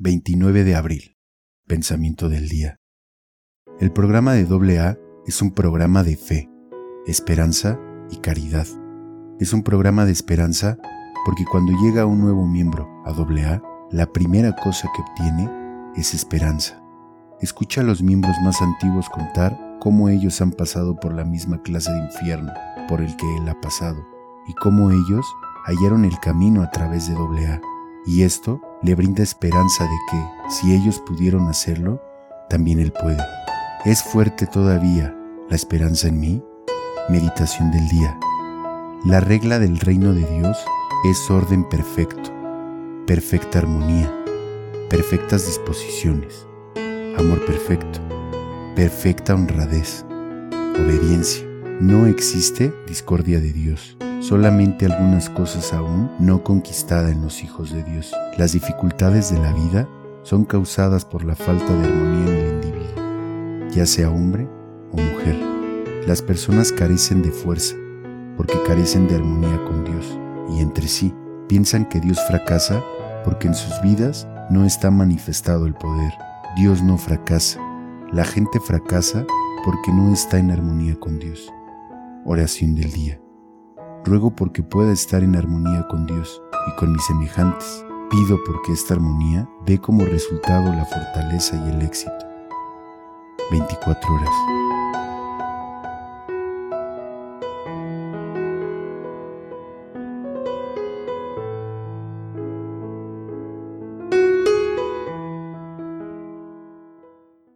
29 de abril. Pensamiento del día. El programa de AA es un programa de fe, esperanza y caridad. Es un programa de esperanza porque cuando llega un nuevo miembro a AA, la primera cosa que obtiene es esperanza. Escucha a los miembros más antiguos contar cómo ellos han pasado por la misma clase de infierno por el que él ha pasado y cómo ellos hallaron el camino a través de AA y esto le brinda esperanza de que, si ellos pudieron hacerlo, también Él puede. ¿Es fuerte todavía la esperanza en mí? Meditación del día. La regla del reino de Dios es orden perfecto, perfecta armonía, perfectas disposiciones, amor perfecto, perfecta honradez, obediencia. No existe discordia de Dios solamente algunas cosas aún no conquistadas en los hijos de Dios. Las dificultades de la vida son causadas por la falta de armonía en el individuo, ya sea hombre o mujer. Las personas carecen de fuerza porque carecen de armonía con Dios y entre sí. Piensan que Dios fracasa porque en sus vidas no está manifestado el poder. Dios no fracasa. La gente fracasa porque no está en armonía con Dios. Oración del día. Ruego porque pueda estar en armonía con Dios y con mis semejantes. Pido porque esta armonía dé como resultado la fortaleza y el éxito. 24 horas.